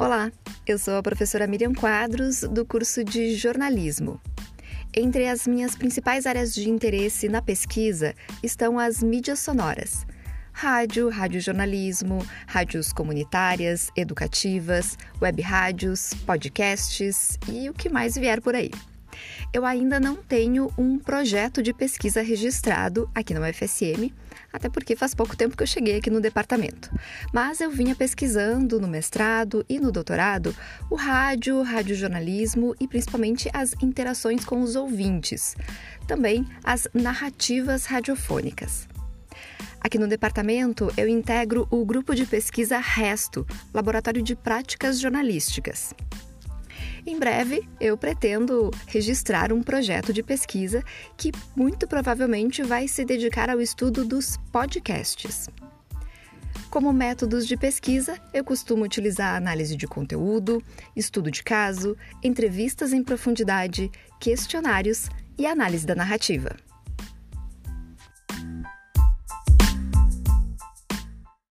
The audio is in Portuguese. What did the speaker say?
Olá, eu sou a professora Miriam Quadros, do curso de jornalismo. Entre as minhas principais áreas de interesse na pesquisa estão as mídias sonoras. Rádio, radiojornalismo, rádios comunitárias, educativas, web rádios, podcasts e o que mais vier por aí. Eu ainda não tenho um projeto de pesquisa registrado aqui na UFSM, até porque faz pouco tempo que eu cheguei aqui no departamento. Mas eu vinha pesquisando no mestrado e no doutorado o rádio, radiojornalismo e principalmente as interações com os ouvintes, também as narrativas radiofônicas. Aqui no departamento, eu integro o grupo de pesquisa RESTO, Laboratório de Práticas Jornalísticas. Em breve, eu pretendo registrar um projeto de pesquisa que muito provavelmente vai se dedicar ao estudo dos podcasts. Como métodos de pesquisa, eu costumo utilizar análise de conteúdo, estudo de caso, entrevistas em profundidade, questionários e análise da narrativa.